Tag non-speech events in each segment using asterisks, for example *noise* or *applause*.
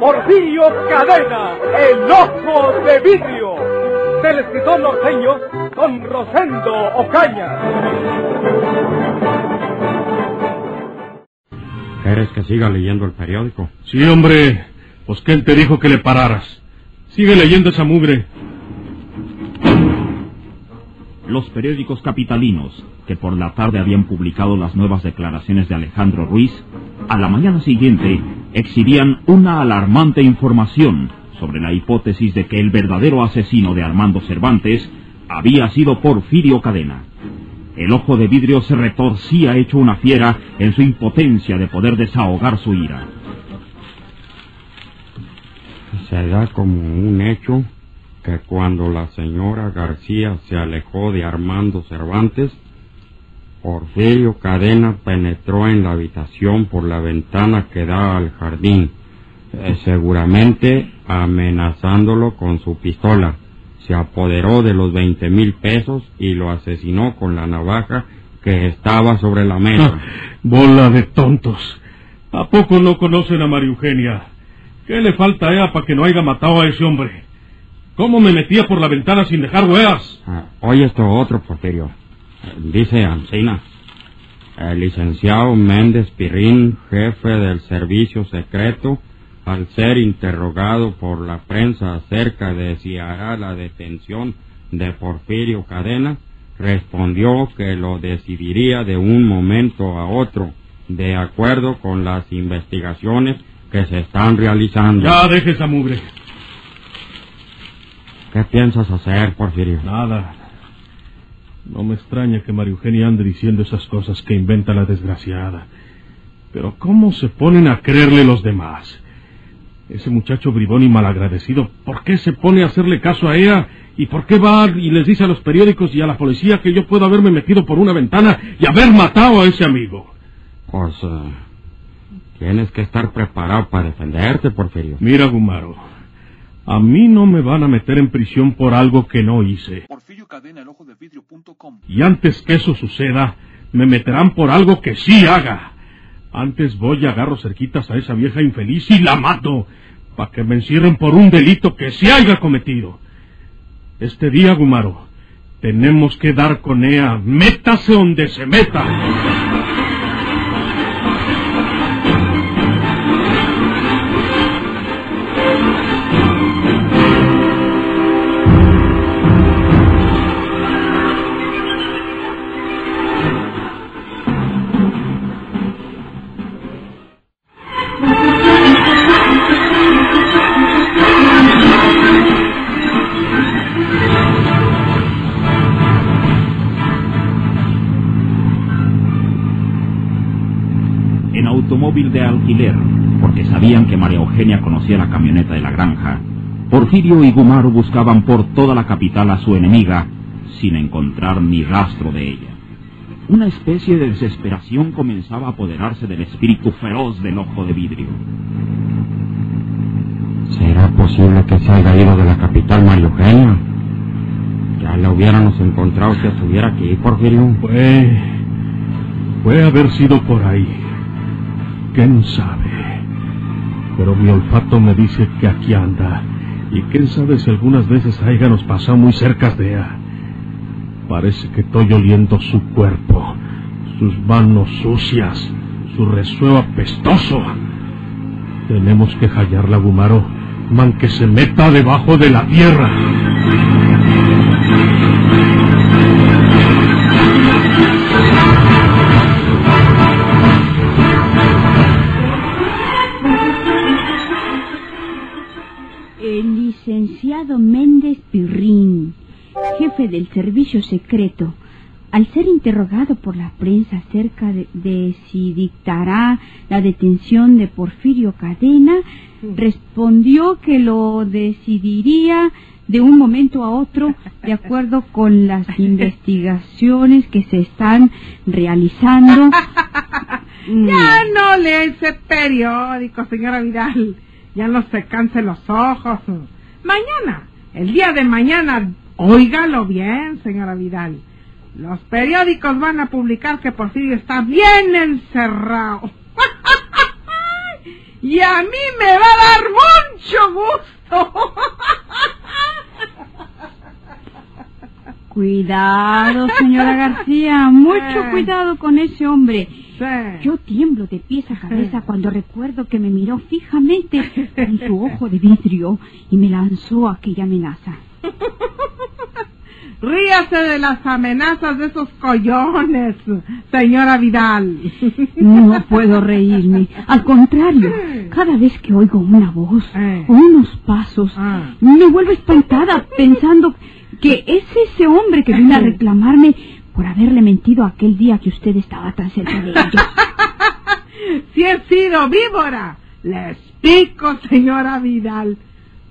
Porfirio Cadena, el ojo de vidrio, del escritor norteño Don Rosendo Ocaña. ¿Quieres que siga leyendo el periódico? Sí, hombre. Pues ¿quién te dijo que le pararas? Sigue leyendo esa mugre. Los periódicos capitalinos, que por la tarde habían publicado las nuevas declaraciones de Alejandro Ruiz, a la mañana siguiente exhibían una alarmante información sobre la hipótesis de que el verdadero asesino de Armando Cervantes había sido Porfirio Cadena. El ojo de vidrio se retorcía hecho una fiera en su impotencia de poder desahogar su ira. Se da como un hecho que cuando la señora García se alejó de Armando Cervantes, Porfirio Cadena penetró en la habitación por la ventana que da al jardín, eh, seguramente amenazándolo con su pistola. Se apoderó de los veinte mil pesos y lo asesinó con la navaja que estaba sobre la mesa. Bola de tontos. ¿A poco no conocen a María Eugenia? ¿Qué le falta a ella para que no haya matado a ese hombre? ¿Cómo me metía por la ventana sin dejar hueas? Ah, oye esto otro, Porfirio. Dice Ancina. El licenciado Méndez Pirrín, jefe del servicio secreto, al ser interrogado por la prensa acerca de si hará la detención de Porfirio Cadena, respondió que lo decidiría de un momento a otro, de acuerdo con las investigaciones que se están realizando. Ya deje esa mugre. ¿Qué piensas hacer, Porfirio? Nada. No me extraña que María Eugenia ande diciendo esas cosas que inventa la desgraciada. Pero ¿cómo se ponen a creerle los demás? Ese muchacho bribón y malagradecido, ¿por qué se pone a hacerle caso a ella? ¿Y por qué va y les dice a los periódicos y a la policía que yo puedo haberme metido por una ventana y haber matado a ese amigo? Pues eh, tienes que estar preparado para defenderte, Porfirio. Mira, Gumaro, a mí no me van a meter en prisión por algo que no hice. Cadena. Y antes que eso suceda, me meterán por algo que sí haga. Antes voy y agarro cerquitas a esa vieja infeliz y la mato, para que me encierren por un delito que sí haya cometido. Este día, Gumaro, tenemos que dar con ella, métase donde se meta. Automóvil de alquiler, porque sabían que María Eugenia conocía la camioneta de la granja, Porfirio y Gumaro buscaban por toda la capital a su enemiga sin encontrar ni rastro de ella. Una especie de desesperación comenzaba a apoderarse del espíritu feroz del ojo de vidrio. ¿Será posible que se haya ido de la capital María Eugenia? Ya la hubiéramos encontrado si estuviera aquí, Porfirio. Puede, puede haber sido por ahí. ¿Quién sabe? Pero mi olfato me dice que aquí anda. Y quién sabe si algunas veces haya nos pasado muy cerca de ella. Parece que estoy oliendo su cuerpo, sus manos sucias, su resuelo apestoso. Tenemos que hallarla, Gumaro, man que se meta debajo de la tierra. Licenciado Méndez Pirrín, jefe del servicio secreto, al ser interrogado por la prensa acerca de, de si dictará la detención de Porfirio Cadena, respondió que lo decidiría de un momento a otro de acuerdo con las *laughs* investigaciones que se están realizando. *laughs* Ya no lee ese periódico, señora Vidal. Ya no se canse los ojos. Mañana, el día de mañana, óigalo bien, señora Vidal. Los periódicos van a publicar que Porfirio está bien encerrado. *laughs* y a mí me va a dar mucho gusto. *laughs* Cuidado, señora García, mucho cuidado con ese hombre. Yo tiemblo de pies a cabeza cuando recuerdo que me miró fijamente con su ojo de vidrio y me lanzó aquella amenaza. *laughs* Ríase de las amenazas de esos collones, señora Vidal. *laughs* No puedo reírme. Al contrario, cada vez que oigo una voz o unos pasos, Ah. me vuelvo espantada pensando que es ese hombre que viene a reclamarme por haberle mentido aquel día que usted estaba tan cerca de ellos. *laughs* Si he sido víbora, les pico, señora Vidal.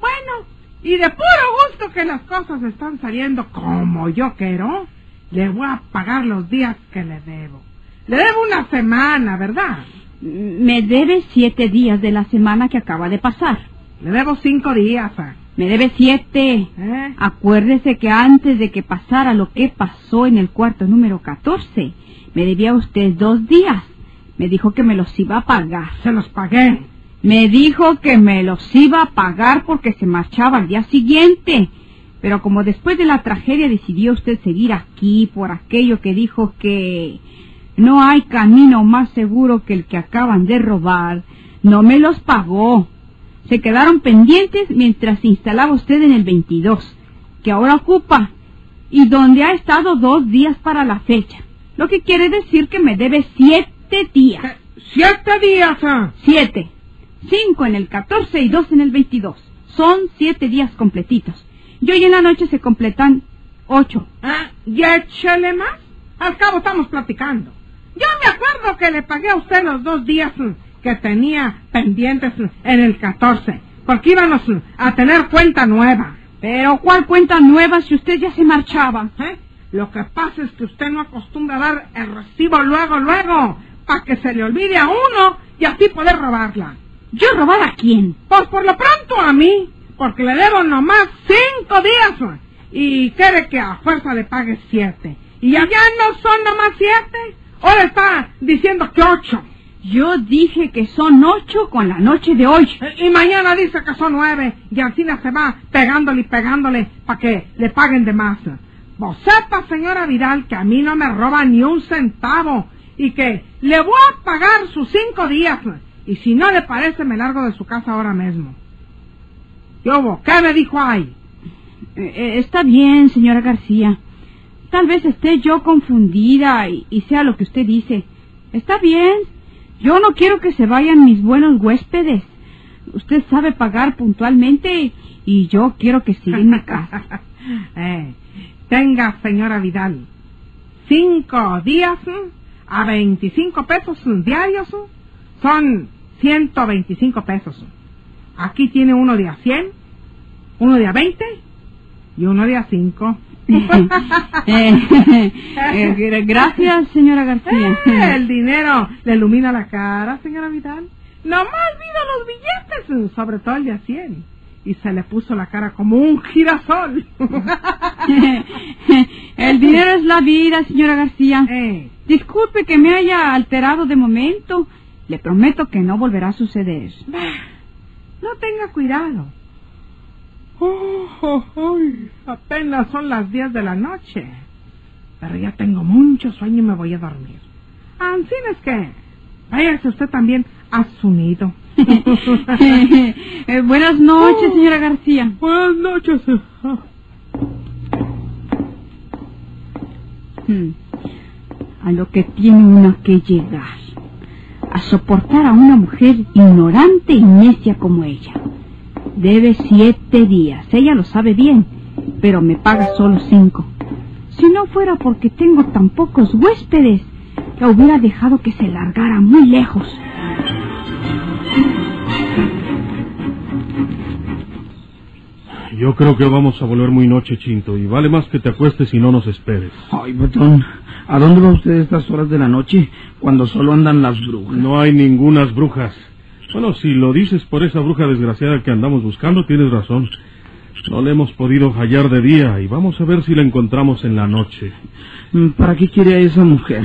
Bueno, y de puro gusto que las cosas están saliendo como yo quiero, le voy a pagar los días que le debo. Le debo una semana, ¿verdad? Me debe siete días de la semana que acaba de pasar. Le debo cinco días. ah. Me debe siete. ¿Eh? Acuérdese que antes de que pasara lo que pasó en el cuarto número 14, me debía usted dos días. Me dijo que me los iba a pagar. Se los pagué. Me dijo que me los iba a pagar porque se marchaba al día siguiente. Pero como después de la tragedia decidió usted seguir aquí por aquello que dijo que no hay camino más seguro que el que acaban de robar, no me los pagó. Se quedaron pendientes mientras se instalaba usted en el 22, que ahora ocupa, y donde ha estado dos días para la fecha. Lo que quiere decir que me debe siete días. Siete días. ah. Siete. Cinco en el 14 y dos en el 22. Son siete días completitos. Y hoy en la noche se completan ocho. Ah, Y échale más. Al cabo estamos platicando. Yo me acuerdo que le pagué a usted los dos días mm, que tenía pendientes en el 14, porque íbamos a tener cuenta nueva. Pero ¿cuál cuenta nueva si usted ya se marchaba? ¿eh? Lo que pasa es que usted no acostumbra a dar el recibo luego, luego, para que se le olvide a uno y así poder robarla. ¿Yo robar a quién? Pues por lo pronto a mí, porque le debo nomás cinco días y quiere que a fuerza le pague siete. Y allá no son nomás siete, ahora está diciendo que ocho. Yo dije que son ocho con la noche de hoy. Eh, Y mañana dice que son nueve y Alcina se va pegándole y pegándole para que le paguen de más. Vos sepa, señora Vidal, que a mí no me roba ni un centavo y que le voy a pagar sus cinco días. Y si no le parece, me largo de su casa ahora mismo. Yo, ¿qué me dijo ahí? Eh, eh, está bien, señora García. Tal vez esté yo confundida y, y sea lo que usted dice. Está bien. Yo no quiero que se vayan mis buenos huéspedes. Usted sabe pagar puntualmente y yo quiero que siga en mi casa. *laughs* Eh, tenga, señora Vidal, cinco días mm, a 25 pesos diarios mm, son 125 pesos. Aquí tiene uno de a 100, uno de a 20 y uno de a 5. *laughs* *laughs* Eh, eh, gracias, señora García. Eh, el dinero le ilumina la cara, señora Vidal. Nomás vino los billetes, sobre todo el de a 100. Y se le puso la cara como un girasol. *laughs* El dinero es la vida, señora García. Eh, Disculpe que me haya alterado de momento. Le prometo que no volverá a suceder. No tenga cuidado. Oh, oh, ay, apenas son las 10 de la noche. Pero ya tengo mucho sueño y me voy a dormir. Así es que váyase usted también a su nido. *laughs* Eh, buenas noches, señora García. Buenas noches. Hmm. A lo que tiene uno que llegar. A soportar a una mujer ignorante y necia como ella. Debe siete días. Ella lo sabe bien, pero me paga solo cinco. Si no fuera porque tengo tan pocos huéspedes, la hubiera dejado que se largara muy lejos. Yo creo que vamos a volver muy noche, Chinto, y vale más que te acuestes y no nos esperes. Ay, patrón, ¿a dónde va usted a estas horas de la noche cuando solo andan las brujas? No hay ningunas brujas. Bueno, si lo dices por esa bruja desgraciada que andamos buscando, tienes razón. No le hemos podido hallar de día y vamos a ver si la encontramos en la noche. Mm, ¿Para qué quiere a esa mujer?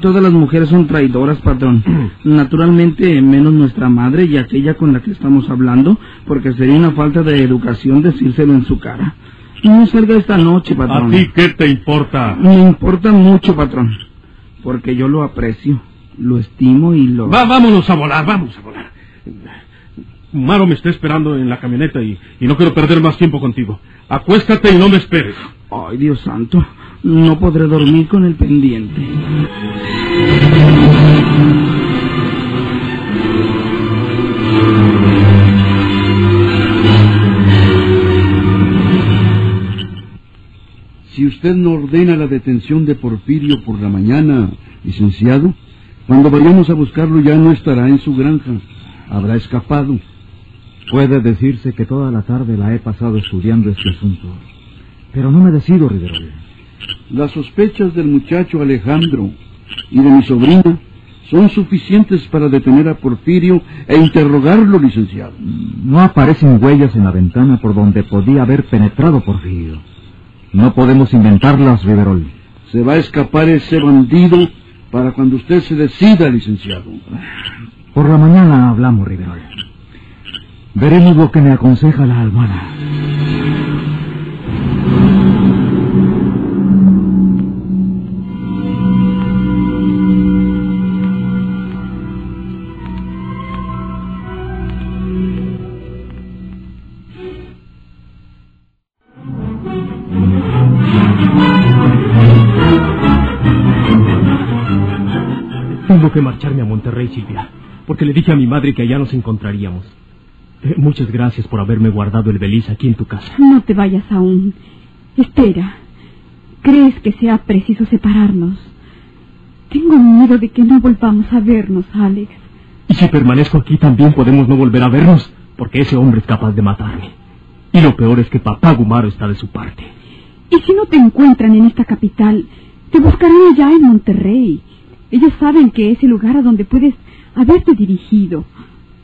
Todas las mujeres son traidoras, patrón. *clears throat* Naturalmente, menos nuestra madre y aquella con la que estamos hablando, porque sería una falta de educación decírselo en su cara. No salga esta noche, ¿A patrón. ti qué te importa? Me importa mucho, patrón, porque yo lo aprecio, lo estimo y lo... Va, vámonos a volar, vamos a volar. Maro me está esperando en la camioneta y, y no quiero perder más tiempo contigo. Acuéstate y no me esperes. Ay, Dios santo, no podré dormir con el pendiente. Si usted no ordena la detención de Porfirio por la mañana, licenciado, cuando vayamos a buscarlo ya no estará en su granja. Habrá escapado. Puede decirse que toda la tarde la he pasado estudiando este asunto. Pero no me decido, Riverol. Las sospechas del muchacho Alejandro y de mi sobrina son suficientes para detener a Porfirio e interrogarlo, licenciado. No aparecen huellas en la ventana por donde podía haber penetrado Porfirio. No podemos inventarlas, Riverol. Se va a escapar ese bandido para cuando usted se decida, licenciado. Por la mañana hablamos, Riverol. Veremos lo que me aconseja la almohada. Tengo que marcharme a Monterrey, Silvia, porque le dije a mi madre que allá nos encontraríamos. Eh, muchas gracias por haberme guardado el beliz aquí en tu casa. No te vayas aún. Espera. ¿Crees que sea preciso separarnos? Tengo miedo de que no volvamos a vernos, Alex. Y si permanezco aquí también podemos no volver a vernos, porque ese hombre es capaz de matarme. Y lo peor es que papá Gumaro está de su parte. Y si no te encuentran en esta capital, te buscarán allá en Monterrey. Ellos saben que es el lugar a donde puedes haberte dirigido.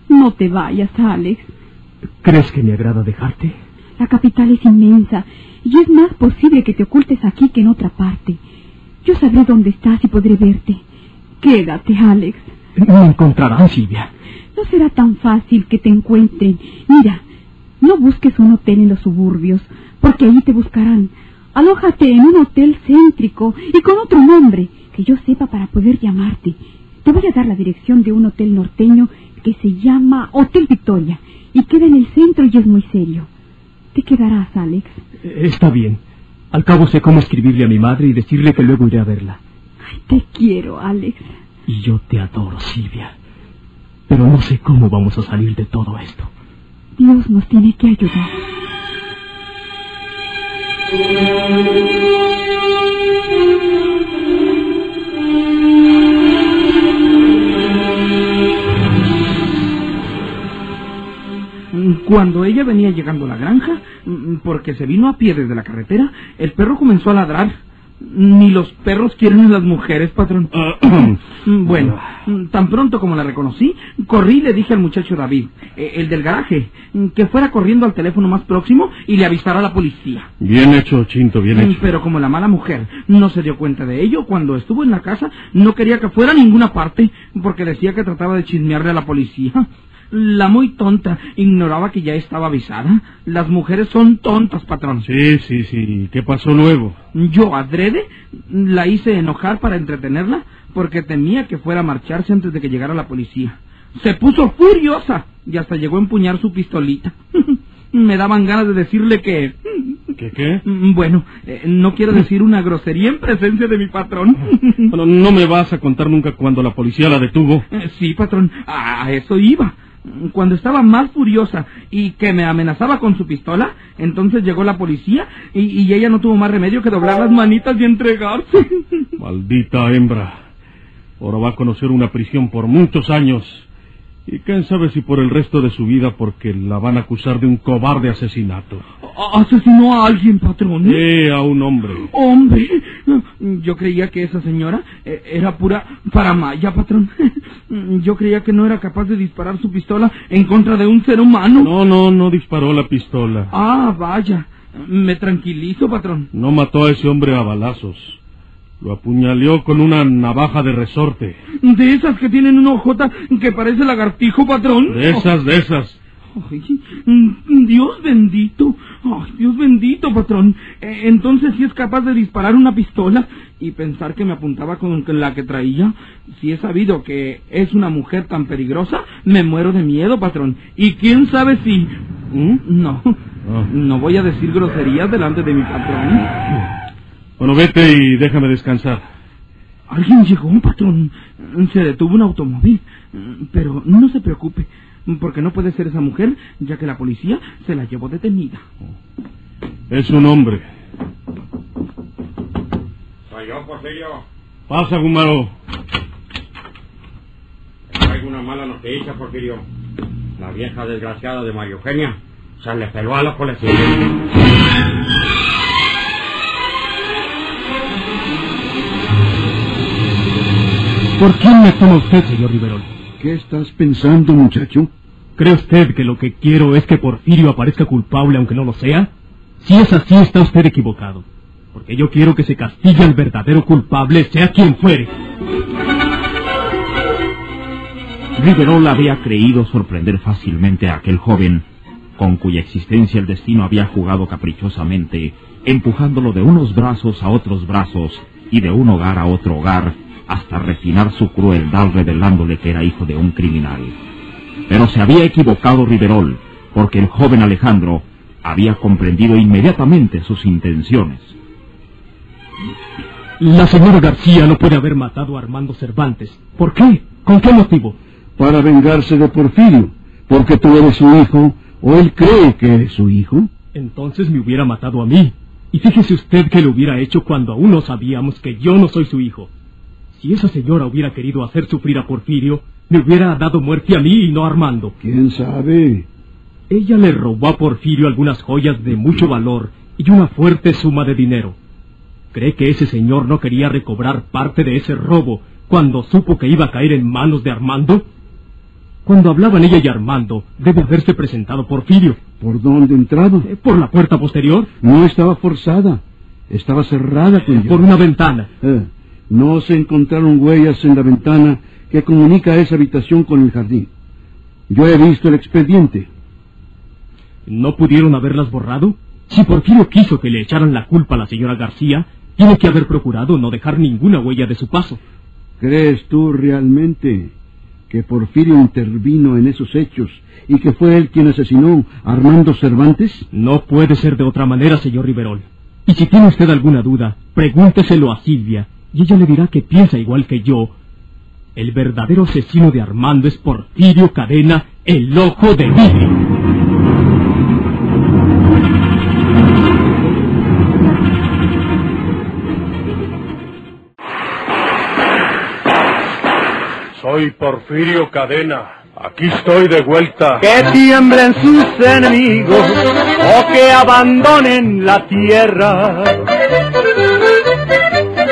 No te vayas, Alex. ¿Crees que me agrada dejarte? La capital es inmensa y es más posible que te ocultes aquí que en otra parte. Yo sabré dónde estás y podré verte. Quédate, Alex. Me encontrarán, Silvia. No será tan fácil que te encuentren. Mira, no busques un hotel en los suburbios, porque allí te buscarán. Alójate en un hotel céntrico y con otro nombre que yo sepa para poder llamarte. Te voy a dar la dirección de un hotel norteño que se llama Hotel Victoria y queda en el centro y es muy serio. Te quedarás, Alex. Eh, Está bien. Al cabo sé cómo escribirle a mi madre y decirle que luego iré a verla. Ay, te quiero, Alex. Y yo te adoro, Silvia. Pero no sé cómo vamos a salir de todo esto. Dios nos tiene que ayudar. Cuando ella venía llegando a la granja, mm, porque se vino a pie desde la carretera, el perro comenzó a ladrar. Ni los perros quieren a las mujeres, patrón. *coughs* Mm, bueno, mm, tan pronto como la reconocí, corrí y le dije al muchacho David, eh, el del garaje, que fuera corriendo al teléfono más próximo y le avisara a la policía. Bien hecho, Chinto, bien hecho. Pero como la mala mujer no se dio cuenta de ello, cuando estuvo en la casa no quería que fuera a ninguna parte, porque decía que trataba de chismearle a la policía. La muy tonta ignoraba que ya estaba avisada. Las mujeres son tontas, patrón. Sí, sí, sí. ¿Qué pasó luego? Yo, adrede, la hice enojar para entretenerla, porque temía que fuera a marcharse antes de que llegara la policía. Se puso furiosa y hasta llegó a empuñar su pistolita. *laughs* Me daban ganas de decirle que... *laughs* ¿Qué qué? Bueno, eh, no quiero decir una grosería en presencia de mi patrón. Bueno, no me vas a contar nunca cuando la policía la detuvo. Eh, Sí, patrón, a eso iba. Cuando estaba más furiosa y que me amenazaba con su pistola, entonces llegó la policía y, y ella no tuvo más remedio que doblar las manitas y entregarse. Maldita hembra. Ahora va a conocer una prisión por muchos años. Y quién sabe si por el resto de su vida porque la van a acusar de un cobarde asesinato. ¿Asesinó a alguien, patrón? Eh, a un hombre. Hombre, yo creía que esa señora eh, era pura paramaya, patrón. *laughs* Yo creía que no era capaz de disparar su pistola en contra de un ser humano. No, no, no disparó la pistola. Ah, vaya. Me tranquilizo, patrón. No mató a ese hombre a balazos. Lo apuñaleó con una navaja de resorte. De esas que tienen una hojota que parece lagartijo, patrón. De esas, de esas. Ay, Dios bendito. Ay, Dios bendito, patrón. Eh, Entonces, si es capaz de disparar una pistola y pensar que me apuntaba con la que traía, si he sabido que es una mujer tan peligrosa, me muero de miedo, patrón. Y quién sabe si... ¿Mm? No, no voy a decir groserías delante de mi patrón. Bueno, vete y déjame descansar. Alguien llegó, patrón. Se detuvo un automóvil. Pero no se preocupe, porque no puede ser esa mujer, ya que la policía se la llevó detenida. Es un hombre. Soy yo, Porfirio. Pasa, Gumaro. Traigo una mala noticia, Porfirio. La vieja desgraciada de María Eugenia se le peló a los policías. ¿Por quién me toma usted, señor Riverol? ¿Qué estás pensando, muchacho? ¿Cree usted que lo que quiero es que Porfirio aparezca culpable aunque no lo sea? Si es así, está usted equivocado. Porque yo quiero que se castigue al verdadero culpable, sea quien fuere. Riverol había creído sorprender fácilmente a aquel joven, con cuya existencia el destino había jugado caprichosamente, empujándolo de unos brazos a otros brazos y de un hogar a otro hogar, hasta refinar su crueldad revelándole que era hijo de un criminal. Pero se había equivocado Riverol, porque el joven Alejandro había comprendido inmediatamente sus intenciones. La señora García no puede haber matado a Armando Cervantes. ¿Por qué? ¿Con qué motivo? Para vengarse de Porfirio. Porque tú eres su hijo, o él cree que eres su hijo. Entonces me hubiera matado a mí. Y fíjese usted que lo hubiera hecho cuando aún no sabíamos que yo no soy su hijo. Si esa señora hubiera querido hacer sufrir a Porfirio, me hubiera dado muerte a mí y no a Armando. ¿Quién sabe? Ella le robó a Porfirio algunas joyas de mucho valor y una fuerte suma de dinero. ¿Cree que ese señor no quería recobrar parte de ese robo cuando supo que iba a caer en manos de Armando? Cuando hablaban ella y Armando, debe haberse presentado Porfirio. ¿Por dónde entraba? Eh, ¿Por la puerta posterior? No estaba forzada. Estaba cerrada con Por una ventana. Eh, no se encontraron huellas en la ventana que comunica esa habitación con el jardín. Yo he visto el expediente. ¿No pudieron haberlas borrado? Si Porfirio quiso que le echaran la culpa a la señora García, tiene que haber procurado no dejar ninguna huella de su paso. ¿Crees tú realmente que Porfirio intervino en esos hechos y que fue él quien asesinó a Armando Cervantes? No puede ser de otra manera, señor Riverol. Y si tiene usted alguna duda, pregúnteselo a Silvia, y ella le dirá que piensa igual que yo. El verdadero asesino de Armando es Porfirio Cadena, el ojo de vidrio. Soy Porfirio Cadena. Aquí estoy de vuelta. Que tiemblen sus enemigos o que abandonen la tierra.